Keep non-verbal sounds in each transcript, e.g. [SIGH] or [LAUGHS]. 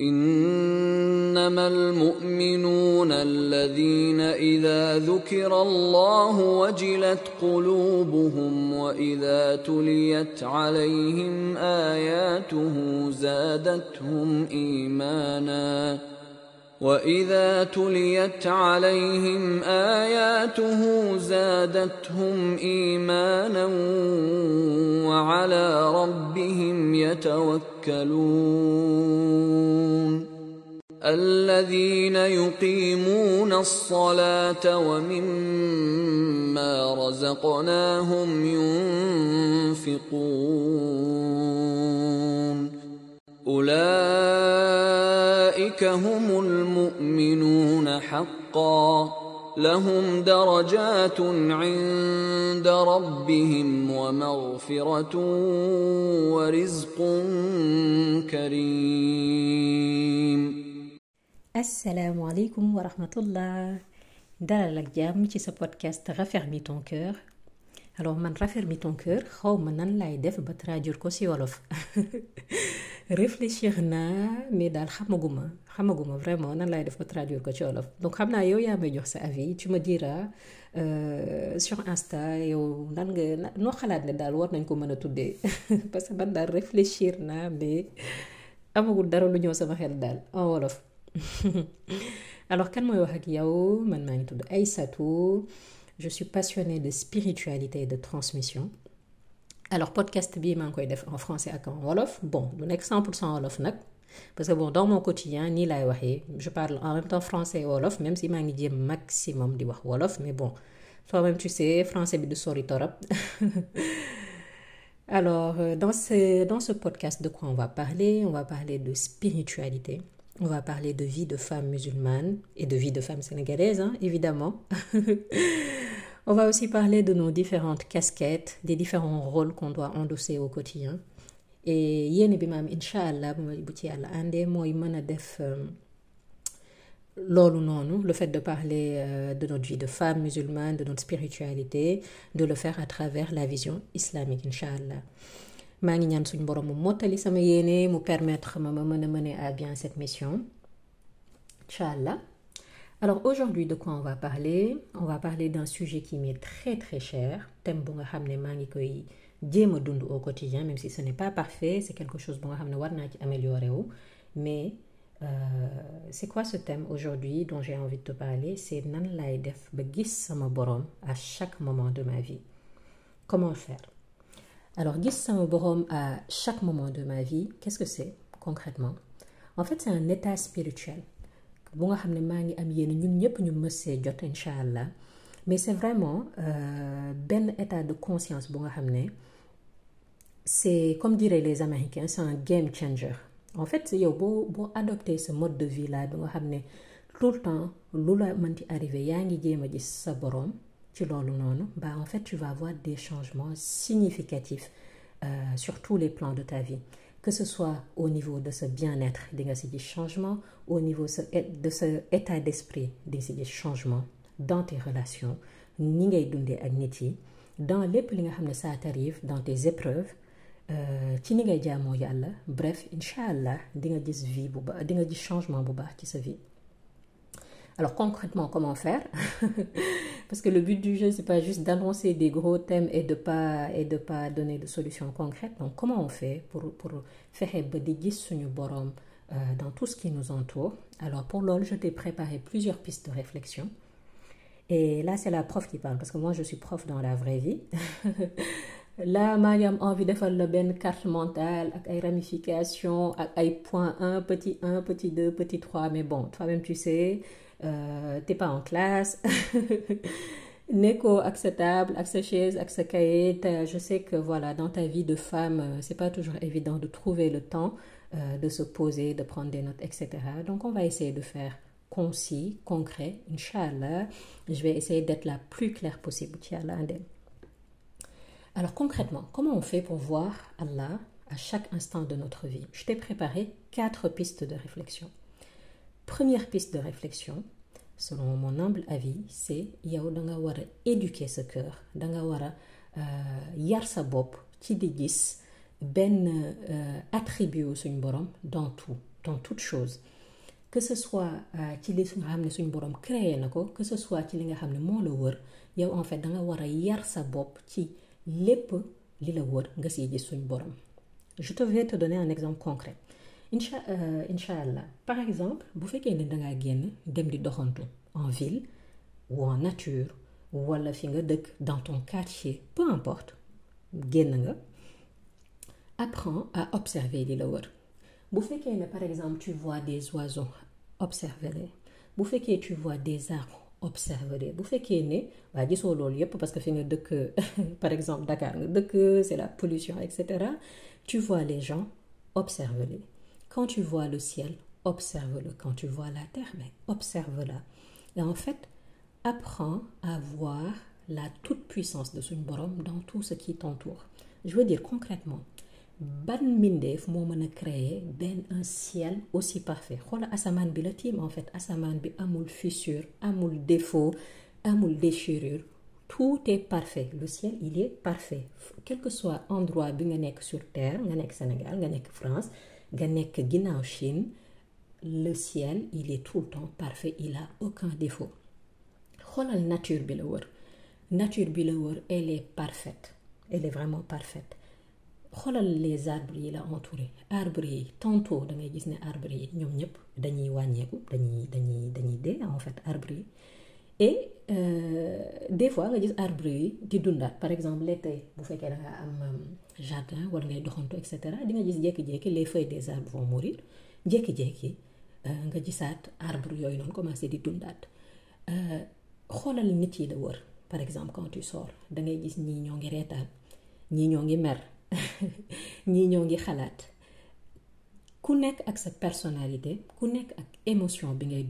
إنما المؤمنون الذين إذا ذكر الله وجلت قلوبهم وإذا تليت عليهم آياته زادتهم إيمانا واذا تليت عليهم اياته زادتهم ايمانا وعلى ربهم يتوكلون الذين يقيمون الصلاه ومما رزقناهم ينفقون اولئك هم حقا لهم درجات عند ربهم ومغفرة ورزق كريم. السلام عليكم ورحمة الله. دالا لك جام تي بودكاست غافيرمي تون كور alors man rafermi ton cœur xaw man nan lay def ba traduire ko réfléchir naa mais daal xamaguma xamaguma vraiment nan laay def ba traduire ko ci wolof donc xam naa yow yaa may jox sa avis tu me diras euh, sur Insta yow nan nga noo xalaat ne daal war nañ ko mën a tuddee? [LAUGHS] Parce que man daal réfléchir naa mais amagul dara lu ñëw sama xel daal en wolof. [LAUGHS] Alors kan mooy wax ak yow? Man maa ngi tudd Aïssatou. Je suis passionnée de spiritualité et de transmission alors podcast bii en français ak en wolof. Bon du nekk 100% wolof nag parce que bon dans mon quotidien nii laay je parle en même temps français et wolof même si maa ngi maximum di wax wolof mais bon toi-même tu sais français bi du sori torop. [LAUGHS] Alors dans ce dans ce podcast de quoi on va parler? On va parler de spiritualité. On va parler de vie de femme musulmane et de vie de femme sénégalaise, hein, évidemment. [LAUGHS] on va aussi parler de nos différentes casquettes, des différents rôles qu'on doit endosser au quotidien. Et yéen bi maam incha allah bu ma ci yàlla àndee mooy mën def noonu le fait de parler euh, de notre vie de femme musulmane de notre spiritualité de le faire à travers la vision islamique incha allah. maa ngi ñaan suñu borom mu mottali sama yéene mu permettre ma ma mener à bien cette mission incha allah alors aujourd'hui de quoi on va parler? On va parler d'un sujet qui m'est très très cher. Thème bu nga xam ne au quotidien même si ce n'est pas parfait c'est quelque chose bu nga xam war mais euh, c'est quoi ce thème aujourd'hui dont j'ai envie de te parler? C'est nan def à chaque moment de ma vie. Comment faire? Alors gis sama borom à chaque moment de ma vie qu'est-ce que c'est concrètement? En fait c'est un état spirituel bu nga xam ne maa ngi am yéen ñun ñëpp ñu mësee jot incha allah. Mais c'est vraiment euh, benn état de conscience bu nga xam ne c'est comme diraient les américains c'est un game changer. En fait yow boo boo adopté ce mode de vie là bi nga xam ne tout le temps lu la mënti arrivé yaa ngi jéem a gis sa borom ci loolu noonu bah en fait tu vas avoir des changements significatifs euh, sur tous les plans de ta vie que ce soit au niveau de ce bien-être di nga si changement au niveau de ce état d'esprit di nga changement dans tes relations ni ngay dundee ak dans lépp li nga ça t'arrive dans tes épreuves ci ni ngay bref incha allah di nga vie bu baax changement bu baax sa alors concrètement comment faire? [LAUGHS] Parce que le but du jeu c'est pas juste d'annoncer des gros thèmes et de pas et de pas donner de solutions concrètes. Donc comment on fait pour pour gis suñu boroom euh, dans tout ce qui nous entoure? Alors pour loolu je t'ai préparé plusieurs pistes de réflexion. Et là c'est la prof qui parle parce que moi je suis prof dans la vraie vie. [LAUGHS] Là maa ngi am envie defal la benn carte mentale ak ay ramifications ak ay point 1 petit 1 petit 2 petit 3 mais bon toi-même tu sais euh, t'es pas en classe. Nekkoo ak sa table ak sa chaise cahier je sais que voilà dans ta vie de femme c'est pas toujours évident de trouver le temps euh, de se poser de prendre des notes etc donc on va essayer de faire concis concret inchallah. Je vais essayer d'être la plus claire possible. Andem alors concrètement comment on fait pour voir Allah à chaque instant de notre vie? Je t'ai préparé quatre pistes de réflexion première piste de réflexion selon mon humble avis c'est yow da éduquer cœur da nga a yar sa bopp ci di gis benn suñ borom dans tout dans toute chose. Que ce soit ci li nga xam borom créé que ce soit ci li nga xam ne moo en fait da yar sa bopp ci lépp li la wër nga borom. Je te vais te donner un exemple concret incha allah par exemple bu fekkee ne en ville ou en nature wala dans ton quartier peu importe apprends à observer li la wër. Bu des oiseaux observe-les bu fekkee tu vois des arbres observe-les que pollution et cetera tu vois les gens observe-les quand tu vois le ciel observe-le. Quand tu vois la terre mais observe-la. Et en fait apprends à voir la toute-puissance de suñ borom dans tout ce qui t'entoure. Je veux dire concrètement ban mbindeef moo mën a créer benn un ciel aussi parfait. Xoola bi la tiim en fait. Asamaan fissure amul défaut amul déchirure. Tout est parfait. Le ciel il est parfait. Quel que soit endroit bi nga sur terre nga Sénégal nga France nga nekk ginnaaw Chine le ciel il est tout le temps parfait il a aucun défaut. Xoolal nature bi la wër. Nature bi elle est parfaite. Elle est vraiment parfaite. Xoolal les arbres yi la entouré. Arbres tantôt da ngay gis ne arbres yi ñoom ñëpp dañuy wàññeeku dañuy dañuy dañuy dee en fait arbres et euh, des fois nga gis arbres yi di dundaat. Par exemple l'été bu fekkee da nga am jardin wala ngay doxantu et cetera di nga gis jékki-jékki les feuilles des arbres vont mourir. Jékki-jékki nga gisaat arbres yooyu noonu commencé di dundaat. Xoolal nit yi par exemple quand tu sors da ngay gis ñii ñoo ngi reetaan ñii ñoo ngi mer [LAUGHS] ñii ñoo ngi xalaat. Ku nekk ak sa personnalité ku nekk ak émotion bi ngay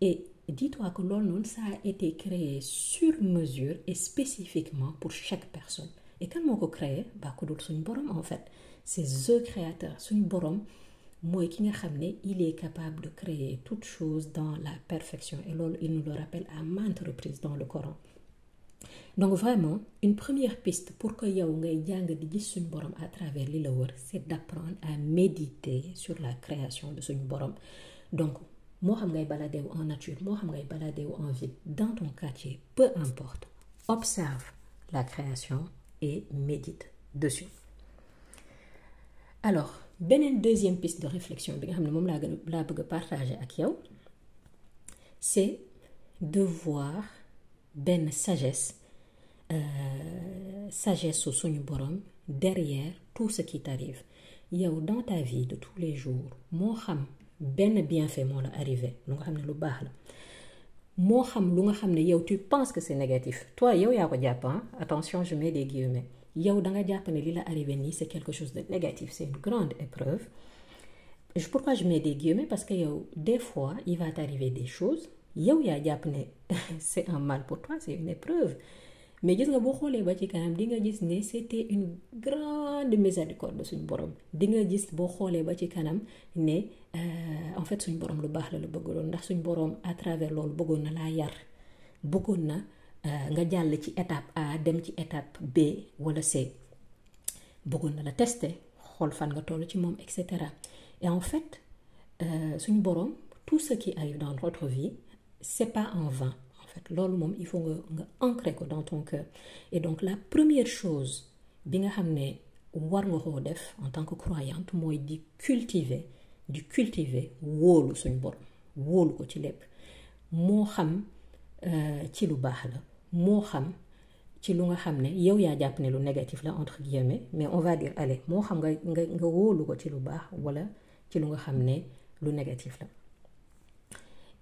et dis-toi que noonu ça a été créé sur mesure et spécifiquement pour chaque personne. Et moo ko créé? Ba ko dul suñ borom en fait. C'est ki nga xam ne il est capable de créer toute chose dans la perfection. Et il nous le rappelle à maintes reprises dans le Coran. Donc vraiment une première piste pour que yow ngay jàng di borom à travers li c'est d'apprendre à méditer sur la création de suñ borom. Donc moo xam ngay en nature moo xam ngay en ville dans ton quartier peu importe observe la création et médite dessus. Alors beneen deuxième piste de réflexion bi nga c'est de voir benn sagesse euh, sagesse su suñu borom derrière tout ce qui t'arrive. Yow dans ta vie de tous les jours moo xam benn bienfait moo la arrivé lu nga xam ne lu baax la. Moo xam lu nga xam ne yow tu penses que c'est négatif. Toi yow yaa ko jàpp attention je mets des guillemets. Yow da nga jàpp ne li la arrivé nii c'est quelque chose de négatif c'est une grande épreuve. Pourquoi je mets des guillemets? Parce que yow des fois il va t'arriver des choses. Yow yaa jàpp ne [LAUGHS] c'est un mal pour toi c'est une épreuve. Mais gis nga boo xoolee ba ci kanam di nga gis ne c'était une grande miséricorde de suñ borom. Di nga gis boo xoolee ba ci kanam ne en fait suñ borom lu baax la la bëggaloon ndax suñ borom à travers loolu bëggoon na laa yar. Bëggoon na nga jàll ci étape A dem ci étape B wala C. Bëggoon na la tester xool fan nga toll ci moom et cetera. Et en fait suñ borom tout ce qui arrive dans notre vie c'est pas en vain. En fait loolu moom il faut nga nga ancrer ko dans ton cœur. Et donc la première chose bi nga xam ne war nga koo def en tant que croyante mooy di cultiver di cultiver wóolu suñ borom wóolu ko ci lépp. Moo xam ci lu baax la moo xam ci lu nga xam ne yow yaa jàpp ne lu négatif la entre guillemets mais on va dire allez moo xam nga nga nga wóolu ko ci lu baax wala ci lu nga xam lu négatif la.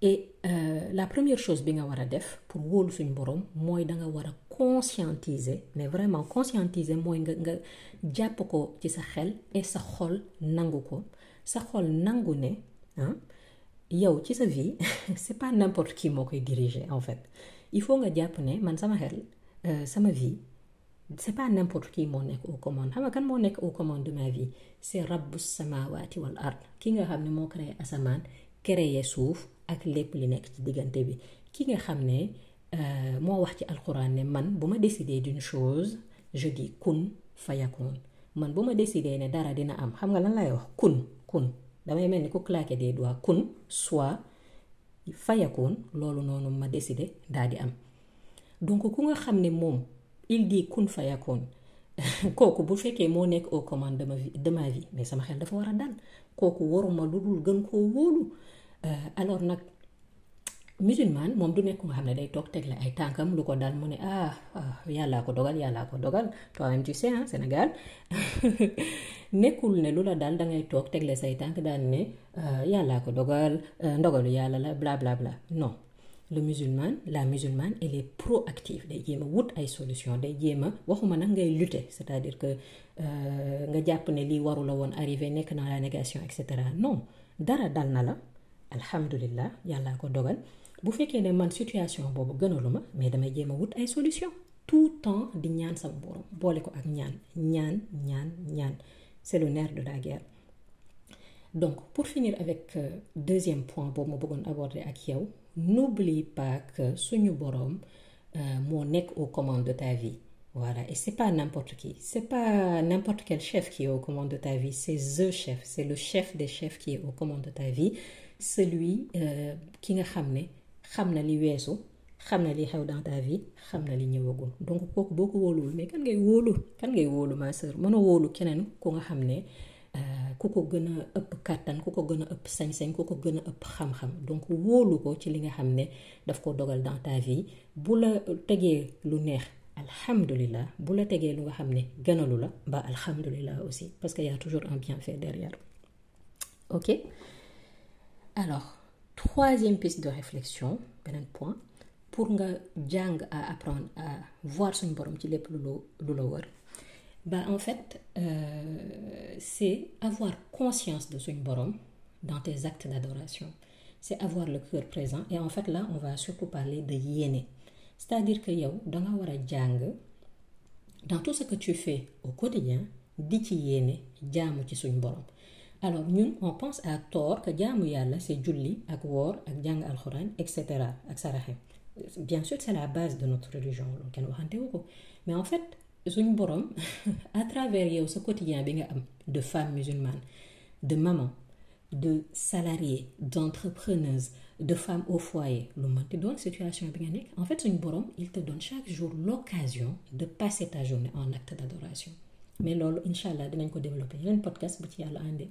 Et euh, la première chose bi nga war a def pour wóolu suñ borom mooy da nga war a conscientiser mais vraiment conscientiser mooy nga nga jàpp ko ci sa xel et sa xol nangu ko sa xol nangu ne ah yow ci sa vie [LAUGHS] c'est pas n'importe qui moo koy diriger en fait. Il faut nga jàpp ne man sama xel euh, sama vie c'est pas n'importe qui moo nekk aux commandes xam nga kan moo nekk de ma vie? C'est rabbu samawati wal ard. Ki nga xam ne moo créé asamaan créé suuf ak lépp li nekk ci diggante bi. Ki nga xam ne moo wax ci alxuraan ne man bu ma décider d'une chose je dis kun fayakun. Man bu ma ne dara dina am. Xam nga lan lay wax? Kun kun. Damay mel ni ku claquer des doigts kun soit fayakoon loolu noonu ma décidé daal di am. Donc ku nga xam ne moom il dit kun fayakoon [LAUGHS] kooku bu fekkee moo nekk aux commandes de ma vie de ma vie mais sama xel dafa war a dal. Kooku waruma lu dul gën koo wóolu. Alors nag musulman moom du nekk nga xam ne day toog teg la ay tànkam lu ko mu ne ah yàllaa ko dogal yàllaa ko dogal. Toi-même tu sais ah Sénégal. [LAUGHS] Nekkul ne lu la dal dangay toog teg la say tànk daal ne yàllaa ko dogal ndogalu yàlla la bla bla bla. Non. Le musulman la musulmane elle est proactive. Day jéem a wut ay solution day jéem a waxuma nag ngay lutter. C'est-à-dire que nga jàpp ne lii waru la woon arrivé nekk dans la négation et non. Dara dal na la alhamdulillah yàllaa ko dogal. Bu fekkee ne man situation boobu gënaluma mais damay jéem a wut solution. Tout temps di ñaan sama borom boole ko ak ñaan ñaan ñaan ñaan. C'est le nerf de la guerre. Donc pour finir avec euh, deuxième point boobu ma bëggoon aborder ak yow n'oublie pas que suñu borom euh, moo nekk aux commandes de ta vie. Voilà et c'est pas n'importe qui c'est pas n'importe quel chef qui est aux commandes de ta vie c'est the chef c'est le chef des chefs qui est aux commandes de ta vie celui euh, ki nga xam ne li weesu xam li xew dans ta vie xam li ñëwagul. Donc kooku boo ko mais kan ngay kan ngay ma sœur? A keneen ku nga ne ku ko ëpp ku ko ëpp sañ-sañ ku ko ëpp xam-xam. Donc ko ci li nga daf ko dogal dans ta vie. Bu la lu neex bu la lu nga gënalu la ba aussi parce y a toujours un bienfait derrière. Ok? Alors troisième piste de réflexion beneen point pour nga jàng à apprendre à voir suñu borom ci lépp lu la lu bah en fait euh, c'est avoir conscience de suñu borom dans tes actes d'adoration. C'est avoir le cœur présent et en fait là on va surtout parler de yéene. C'est-à-dire que dans tout ce que tu fais au quotidien di ci yéene jaamu ci suñu borom alors ñun on pense à tort que jaamu yàlla c'est julli ak woor ak jàng alxuraan et cetera ak saraxe. Bien sûr c'est la base de notre religion loolu kenn waxante wu ko. Mais en fait suñu borom [LAUGHS] à travers yow quotidien bi de femme musulmane de maman de salariée d'entrepreneuse de femme au foyer lu mënti doon situation bi nga nekk en fait suñu borom il te donne chaque jour l'occasion de passer ta journée en acte d'adoration. Mais loolu incha allah dinañ ko développer yeneen podcast bu ci yàlla àndee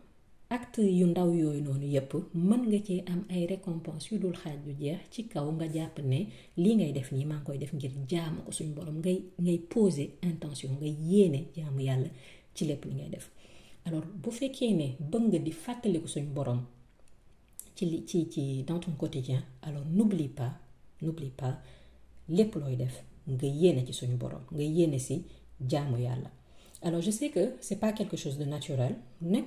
acte yu ndaw yooyu noonu yépp mën am ay récompenses yu dul xaaj nga jàpp ne lii ngay def nii intention ngay yéene jaamu yàlla ci lépp def. Alors bu fekkee ne bëgg nga di fàttaliku suñu borom ci dans ton quotidien alors pas n'oublie pas alors je sais que c'est pas quelque chose de naturel. Nga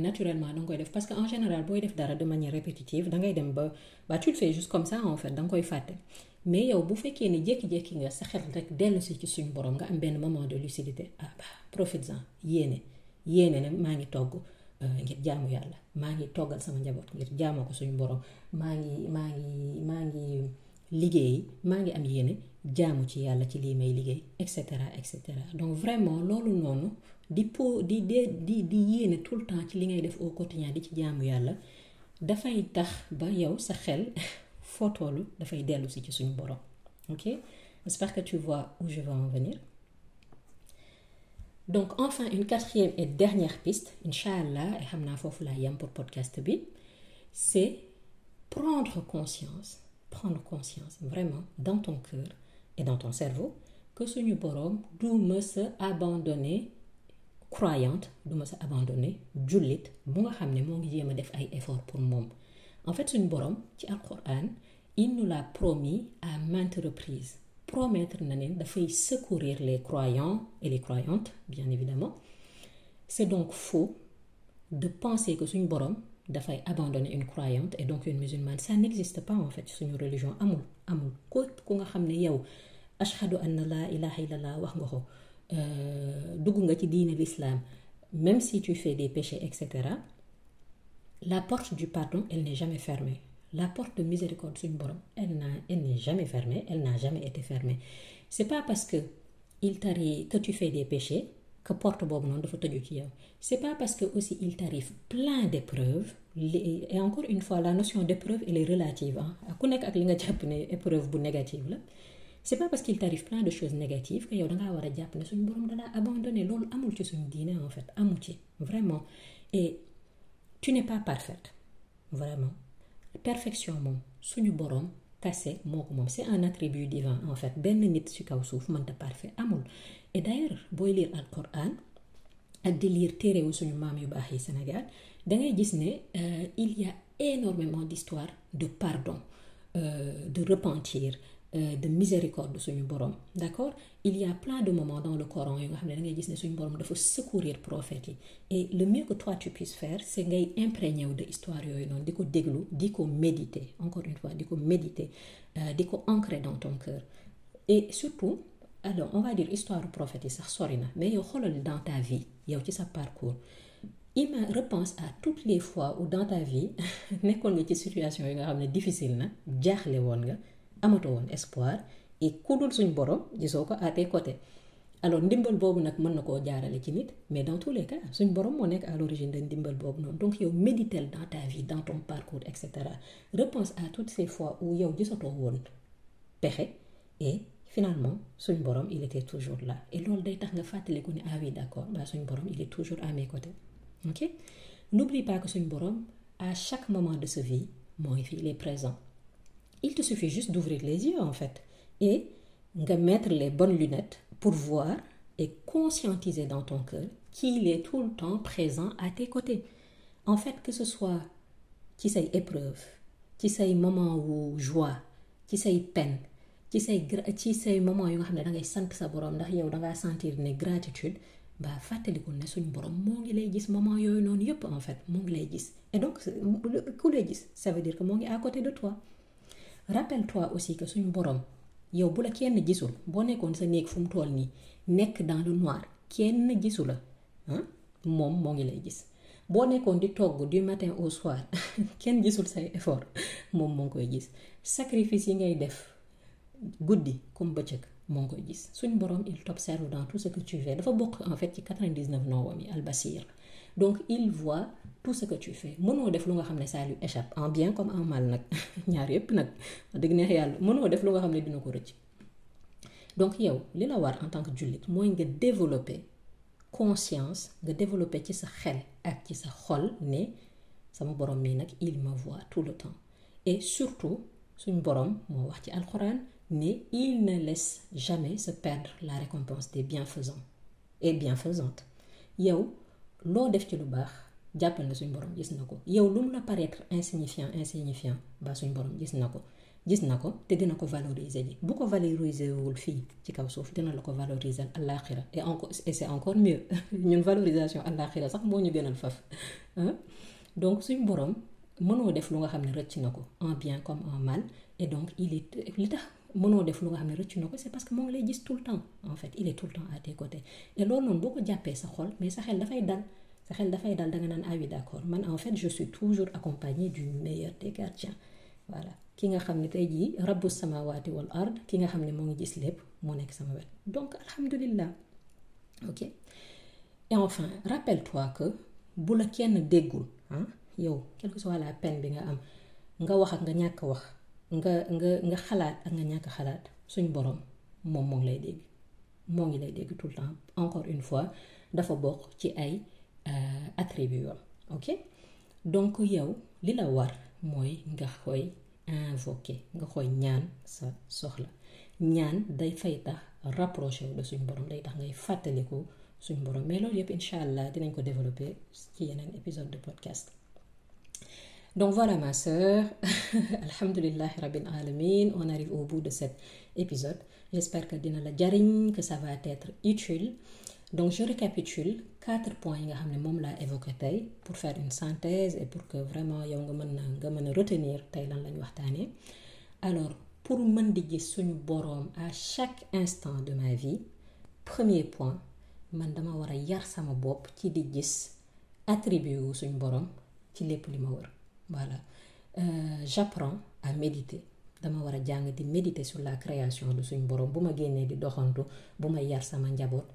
naturellement parce que en général booy def dara de manière répétitive dangay dem ba ba tu le fais juste comme ça en fait danga koy fàtte. Mais nga si nga moment de lucidité ah bah profites-en yéene yéene ne togg ngir jaamu yàlla maa ngi toggal sama njaboot ngir jaamoo ko suñu borom maa ngi maa ngi maa ngi liggéey maa ngi jaamu ci yàlla ci lii may liggéey et cetera et cetera. Donc vraiment loolu noonu di po di di di yéene tout le temps ci li ngay def au quotidien di ci jaamu yàlla dafay tax ba yow sa xel [LAUGHS] foo tollu dafay dellu si ci suñu borom. Ok? J'espère que tu vois où je veux en venir. Donc enfin une quatrième et dernière piste inch'Allah et xam naa foofu laa yem pour podcast bi c'est prendre conscience prendre conscience vraiment dans ton cœur et dans ton cerveau que suñu boroom du mës a abandonner croyante du mës a abandonner jullit bu nga xam ne moo ngi jéem a def ay efforts pour moom. En fait suñu boroom ci alquran il nous l'a promis à maintes reprises. Promettre na ne dafay secourir les croyants et les croyantes bien évidemment. C'est donc faux de penser que suñu boroom dafay abandonner une croyante et donc une musulmane. Ça n'existe pas en fait suñu religion amul amul. Ko ku nga xam ne yow ashhadu anna la ilaha illallah wax nga ko dugg nga ci diine l'islam même si tu fais des péchés etc la porte du pardon elle n'est jamais fermée. La porte de miséricorde suñu borom elle n'a elle n'est jamais fermée elle n'a jamais été fermée. C'est pas parce que il t'arrive que tu fais des péchés que porte boobu noonu dafa tëju ci yow. C'est pas parce que aussi il t'arrive plein d'épreuves et encore une fois la notion d'épreuve elle est relative ah ku nekk ak li nga jàpp ne épreuve bu négative la. C'est pas parce qu'il t'arrive plein de choses négatives que yow dangaa war a jàpp ne suñu borom dalaa abandonné. Loolu amul ci suñu en fait amul ci vraiment. Et tu n'es pas parfaite vraiment. Perfection moom suñu borom kase moo ko c'est un attribut divin en fait. Benn nit ci kaw suuf mënta parfait amul. Et d'ailleurs booy lire al Coran ak di lire téerewu suñu maam yu baax yi Sénégal dangay gis ne il y a énormément d'histoires de pardon euh, de repentir euh, de miséricorde suñu borom. D'accord? Il y a plein de moments dans le Coran yu nga xam ne da ngay gis suñu borom dafa secourir prophètes yi. Et le mieux que toi tu puisses faire c'est ngay imprégné de histoire yooyu noonu di ko déglu di ko méditer encore une fois di ko méditer euh, di ko ancrer dans ton cœur. Et surtout alors on va dire histoire prophète yi sax sori na mais yow xoolal dans ta vie yow ci sa parcours. Ima repense à toutes les fois où dans ta vie [LAUGHS] nekkoon nga ci situation yi nga xam difficile na jaaxle woon nga amatoo woon espoir et ku dul suñ borom gisoo ko à tes côtés. Alors ndimbal boobu nag mën na koo jaarale ci nit mais dans tous les cas suñ borom moo nekk à l'origine de ndimbal boobu noonu. Donc yow méditel dans ta vie dans ton parcours et cetera. Repense à toutes ces fois où yow gisatoo woon pexe et finalement suñ borom il était toujours là. Et loolu day tax nga fàttaliku ne ah oui d'accord ba suñ borom il est toujours à mes côtés. Ok? N'oublie pas que suñ borom à chaque moment de sa vie moo fi il est présent il te suffit juste d'ouvrir les yeux en fait et nga mettre les bonnes lunettes pour voir et conscientiser dans ton cœur qu'il est tout le temps présent à tes côtés. En fait que ce soit ci say épreuve ci say moment wu joie ci say peine ci say moment yu nga xam ne da ngay sa borom ndax yow dangaa sentir ne gratitude ba fàttalikul ne suñ borom moo ngi lay gis moment yooyu noonu en fait moo ngi lay et donc ku lay gis ça veut dire que moo ngi à côté de toi rappelle-toi aussi que suñ borom yow bu la kenn gisul boo nekkoon sa néeg fu mu toll nii nekk dans le noir kenn gisu la ah moom moo ngi lay gis. Boo nekkoon di togg du matin au soir [LAUGHS] kenn gisul say effort moom moo ngi koy gis. Sacrifice yi ngay def guddi comme bëccëg moo ngi koy gis. Suñ borom il t'observe dans tout ce que tu fais. Dafa bokk en fait ci 99 noowam yi albasir donc il voit tout ce que tu fais. Mënoo def lu nga xam ne ça lui échappe en bien comme en mal nag. [LAUGHS] Ñaar yépp nag dëgg neex yàlla. Mënoo def lu nga xam ne dina ko rëcc. Donc yow li la war en tant que jullit mooy nga développer conscience nga développer ci sa xel ak ci sa xol ne sama borom mii nag il me voit tout le temps. Et surtout suñ borom moo wax ci alxuraan ne il ne laisse jamais se perdre la récompense des bienfaisants et bienfaisantes. Yow loo def ci lu baax jàppal na suñ borom gis na ko. Yow lu mu la paraître insignifiant insignifiant ba suñ borom gis na ko. Gis na ko te dina ko valoriser ji. Bu ko valoriser wul fii ci kaw suuf dina la ko valoriser àllaaxira. Et encore et c'est encore mieux. [LAUGHS] Ñun valorisation àllaaxira sax moo ñu gënal faf. Donc suñ borom mënoo def lu nga xam ne rëcc na ko en bien comme en mal. Et donc il est li tax mënoo def lu nga xam ne rëcc na ko c'est parce que moo ngi lay gis tout le temps en fait il est tout le temps à tes côtés. Et loolu noonu boo ko jàppee sa xol mais sa xel dafay dal sa xel dafay dal da nga naan ah oui d'accord. Man en fait je suis toujours accompagné du meilleur des gardiens. Voilà. Ki nga xam ne tey jii rabbu samawati wal ard ki nga xam ne moo ngi gis lépp moo nekk sama wet. Donc alhamdulillah. Ok? Et enfin rappelle-toi que bu la kenn déggul ah yow que soit la peine bi nga am nga wax ak nga ñàkk wax nga nga nga xalaat encore une fois dafa bokk ci ay ok? Donc yow li la war mooy nga invoquer nga ñaan rapproché de suñ borom day tax ngay mais loolu yëpp incha allah épisode de podcast donc voilà ma sœur. [LAUGHS] Alhamdulillah rabbil alamin on arrive au bout de cet épisode. J'espère que dina la jariñ que ça va être utile. Donc je récapitule quatre points yi nga xam ne évoqué pour faire une synthèse et pour que vraiment yow nga mën na nga mën a retenir tey lan lañ waxtaanee. Alors pour mën di gis à chaque instant de ma vie premier point man dama war yar sama bopp ci di gis attribut wu suñu boroom ci lépp li ma wër voilà. Euh, j'apprends à méditer. Dama war a di méditer sur la création de suñu boroom bu ma di doxantu bu yar sama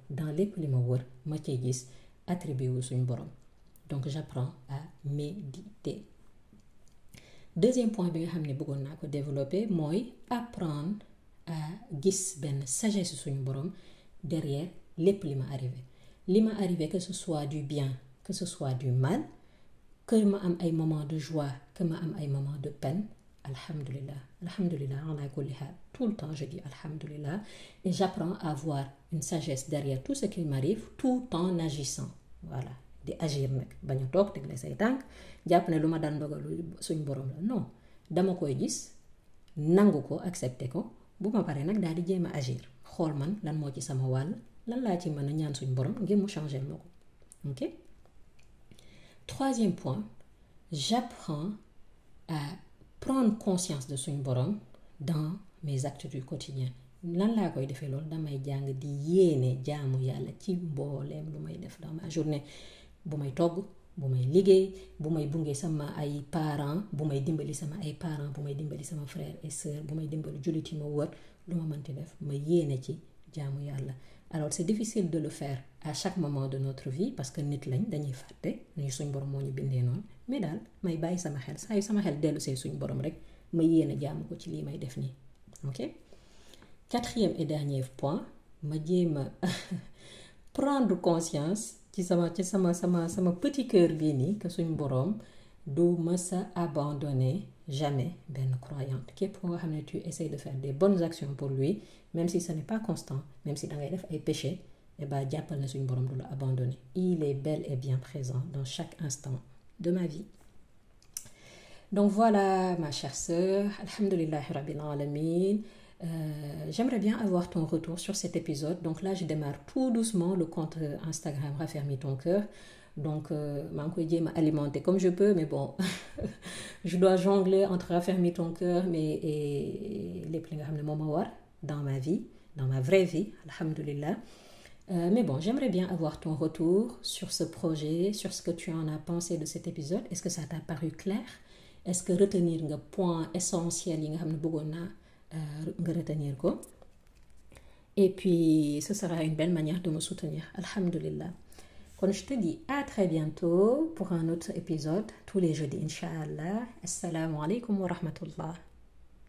dans lépp li ma wër ma ciy gis wu suñu boroom donc j'apprends à méditer. Deuxième point bi nga xam ne bëggoon ko développer mooy apprendre à gis benn sagesse suñu boroom derrière lépp li ma arrivé. Li ma arrivé que ce soit du bien que ce soit du mal que ma am ay moments de joie que ma am ay moments de peine alhamdulillah. Alhamdulillah kulli hal. Tout le temps je dis alhamdulillah et j'apprends à voir une sagesse derrière tout ce qui m'arrive tout en agissant. Voilà. Di agir nag. Bañ a toog tegle say tànk jàpp ne lu ma daan dogalu suñ borom la. Non. Dama koy gis nangu ko accepter ko. Bu ma paree nag daal di jéem a agir. Xool man lan moo ci sama wàll lan laa ci mën a ñaan suñ borom ngir mu changer ma ok? Troisième point j'apprends à prendre conscience de suñ borom dans mes actes du quotidien. Lan laa koy defee loolu? Damay jàng di yéene jaamu yàlla ci mbooleem lu may def dans ma journée. Bu may togg bu may liggéey bu may bunge sama ay parents bu may dimbali sama ay parents bu may dimbali sama frère et sœur bu may dimbali jullit yi ma wër lu ma mënti def ma yéene ci jaamu yàlla. Alors c'est difficile de le faire à chaque moment de notre vie parce que nit lañ dañuy fàtte ñu suñ borom mais may sama xel sama xel suñ borom rek ma ok? Quatrième et dernier point ma [LAUGHS] prendre conscience ci sama ci sama sama sama petit cœur que suñ a abandonner jamais benn croyante. Képp ko tu essaies de faire des bonnes actions pour lui même si ce n'est pas constant même si da ngay def ay péchés la abandonner il est bel et bien présent dans chaque instant de ma vie donc voilà ma chère sœur alhamdulillahi rabbil alamin Euh, j'aimerais bien avoir ton retour sur cet épisode. Donc là, je démarre tout doucement le compte Instagram Raffermi ton cœur. Donc, maa ngi koy jéem a alimenter comme je peux, mais bon, [LAUGHS] je dois jongler entre Raffermi ton cœur mais et lépp li nga xam dans ma vie, dans ma vraie vie, alhamdulillah. Euh, mais bon, j'aimerais bien avoir ton retour sur ce projet, sur ce que tu en as pensé de cet épisode. Est-ce que ça t'a paru clair? Est-ce que retenir nga point essentiel ko? Et puis ce sera une belle manière de me soutenir. Alhamdulillah. Kon je te dis à très bientôt pour un autre épisode tous les jeudis inch'Allah assalamu alaikum wa rahmatullah